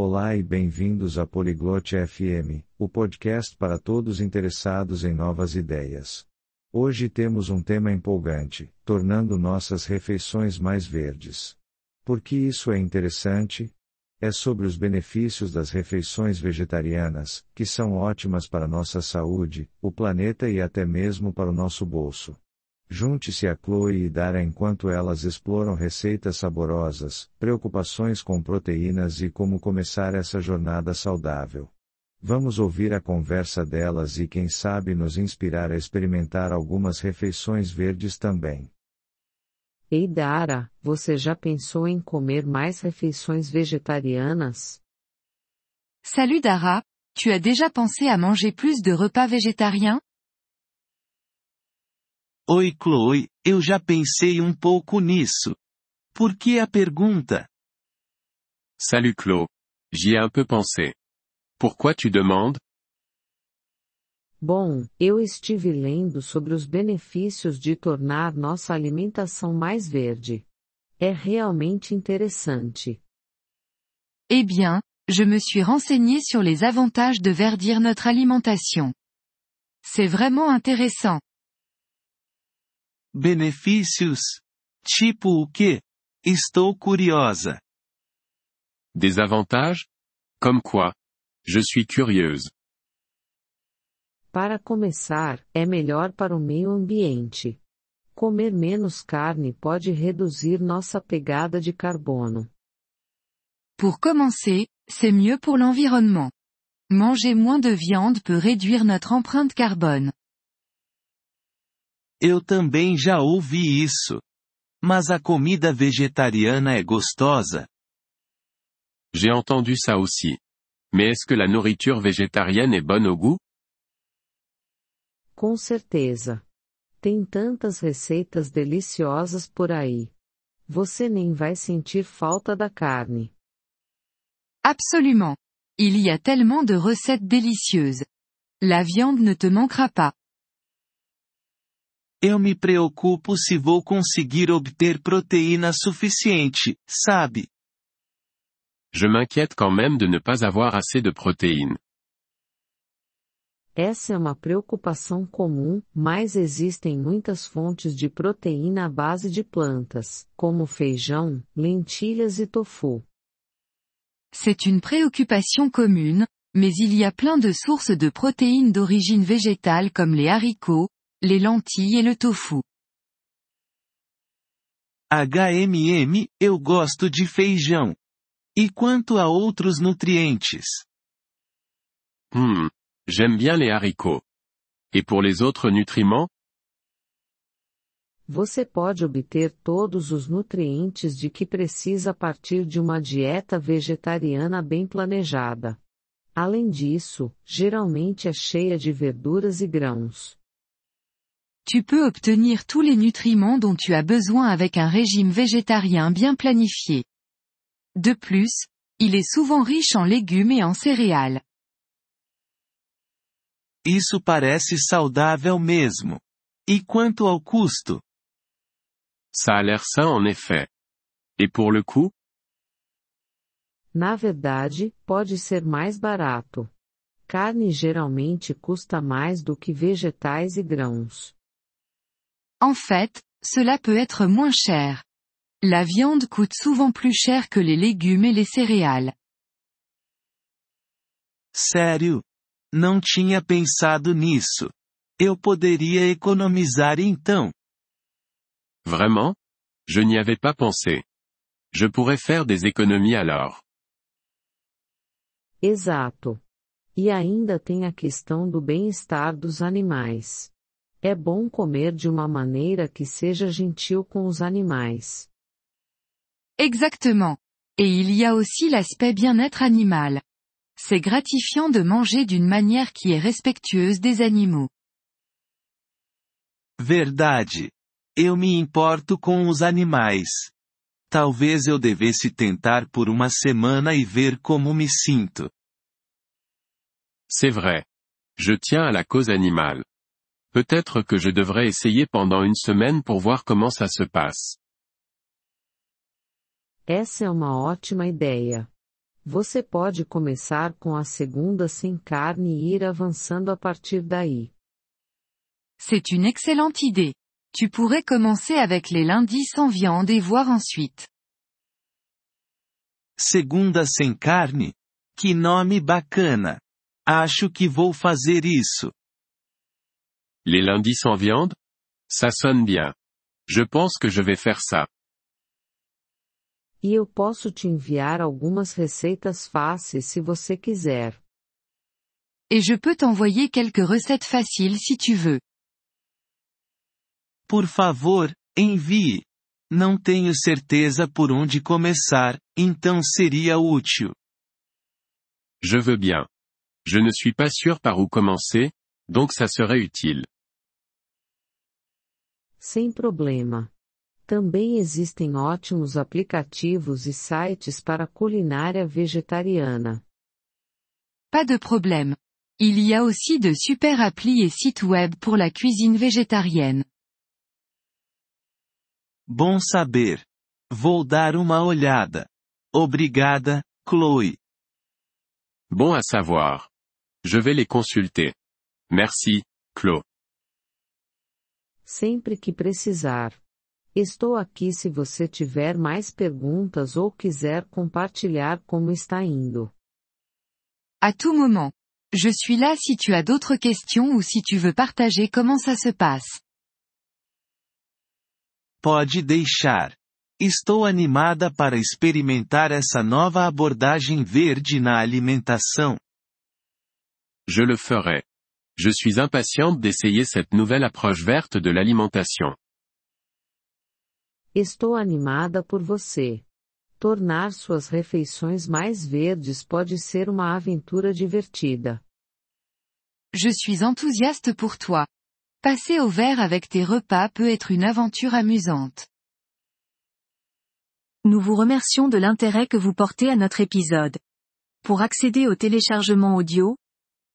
Olá e bem-vindos a Poliglote FM, o podcast para todos interessados em novas ideias. Hoje temos um tema empolgante, tornando nossas refeições mais verdes. Por que isso é interessante? É sobre os benefícios das refeições vegetarianas, que são ótimas para nossa saúde, o planeta e até mesmo para o nosso bolso. Junte-se a Chloe e Dara enquanto elas exploram receitas saborosas, preocupações com proteínas e como começar essa jornada saudável. Vamos ouvir a conversa delas e quem sabe nos inspirar a experimentar algumas refeições verdes também. Ei Dara, você já pensou em comer mais refeições vegetarianas? Salut Dara, tu as déjà pensé à manger plus de repas végétariens? Oi Chloe, eu já pensei um pouco nisso. Por que a pergunta? Salut Chloe. J'y ai un peu pensé. Pourquoi tu demandes? Bom, eu estive lendo sobre os benefícios de tornar nossa alimentação mais verde. É realmente interessante. Eh bien, je me suis renseigné sur les avantages de verdir notre alimentation. C'est vraiment intéressant. Benefícios? Tipo o quê? Estou curiosa. Des avantages? Comme quoi? Je suis curieuse. Para começar, é melhor para o meio ambiente. Comer menos carne pode reduzir nossa pegada de carbono. Pour commencer, c'est mieux pour l'environnement. Manger moins de viande peut réduire notre empreinte carbone. Eu também já ouvi isso. Mas a comida vegetariana é gostosa? J'ai entendu ça aussi. Mais est-ce que la nourriture végétarienne est bonne au goût? Com certeza. Tem tantas receitas deliciosas por aí. Você nem vai sentir falta da carne. Absolument. Il y a tellement de recettes délicieuses. La viande ne te manquera pas. Eu me preocupo se vou conseguir obter proteína suficiente, sabe? Je m'inquiète quand même de ne pas avoir assez de protéines. Essa é uma preocupação comum, mas existem muitas fontes de proteína à base de plantas, como feijão, lentilhas e tofu. C'est une préoccupation commune, mais il y a plein de sources de protéines d'origine végétale comme les haricots, les lentilles et le tofu. HMM, eu gosto de feijão. E quanto a outros nutrientes? Hmm. J'aime bien les haricots. Et pour les autres nutriments? Você pode obter todos os nutrientes de que precisa a partir de uma dieta vegetariana bem planejada. Além disso, geralmente é cheia de verduras e grãos. Tu peux obtenir tous les nutriments dont tu as besoin avec un régime végétarien bien planifié. De plus, il est souvent riche en légumes et en céréales. Isso parece saudável mesmo. E quanto ao custo? Ça a l'air sain en effet. Et pour le coût? Na verdade, pode ser mais barato. Carne geralmente custa mais do que vegetais e grãos. En fait, cela peut être moins cher. La viande coûte souvent plus cher que les légumes et les céréales. Sério? Não tinha pensado nisso. Eu poderia economizar então. Vraiment? Je n'y avais pas pensé. Je pourrais faire des économies alors. Exato. E ainda tem a questão do bem-estar dos animais. É bom comer de uma maneira que seja gentil com os animais. Exactement. Et il y a aussi l'aspect bien-être animal. C'est gratifiant de manger d'une manière qui est respectueuse des animaux. Verdade. Eu me importo com os animais. Talvez eu devesse tentar por uma semana e ver como me sinto. C'est vrai. Je tiens à la cause animale. Peut-être que je devrais essayer pendant une semaine pour voir comment ça se passe. Essa é uma ótima ideia. Você pode começar com a segunda sem carne e ir avançando a partir daí. C'est une excellente idée. Tu pourrais commencer avec les lundis sans viande et voir ensuite. Segunda sem carne? Que nome bacana! Acho que vou fazer isso. Les lundis sans viande? Ça sonne bien. Je pense que je vais faire ça. E eu posso te enviar algumas receitas fáceis se você quiser. Et je peux t'envoyer quelques recettes faciles si tu veux. Por favor, envie. Não tenho certeza por onde começar, então seria útil. Je veux bien. Je ne suis pas sûr par où commencer, donc ça serait utile. Sem problema. Também existem ótimos aplicativos e sites para culinária vegetariana. Pas de problème. Il y a aussi de super applis et sites web pour la cuisine végétarienne. Bom saber. Vou dar uma olhada. Obrigada, Chloe. Bon à savoir. Je vais les consulter. Merci, Chloe. Sempre que precisar. Estou aqui se você tiver mais perguntas ou quiser compartilhar como está indo. À tout moment. Je suis là si tu as d'autres questions ou si tu veux partager comment ça se passe. Pode deixar. Estou animada para experimentar essa nova abordagem verde na alimentação. Je le ferai. Je suis impatiente d'essayer cette nouvelle approche verte de l'alimentation. Estou animada por você. Tornar suas refeições mais verdes pode ser uma aventura divertida. Je suis enthousiaste pour toi. Passer au vert avec tes repas peut être une aventure amusante. Nous vous remercions de l'intérêt que vous portez à notre épisode. Pour accéder au téléchargement audio,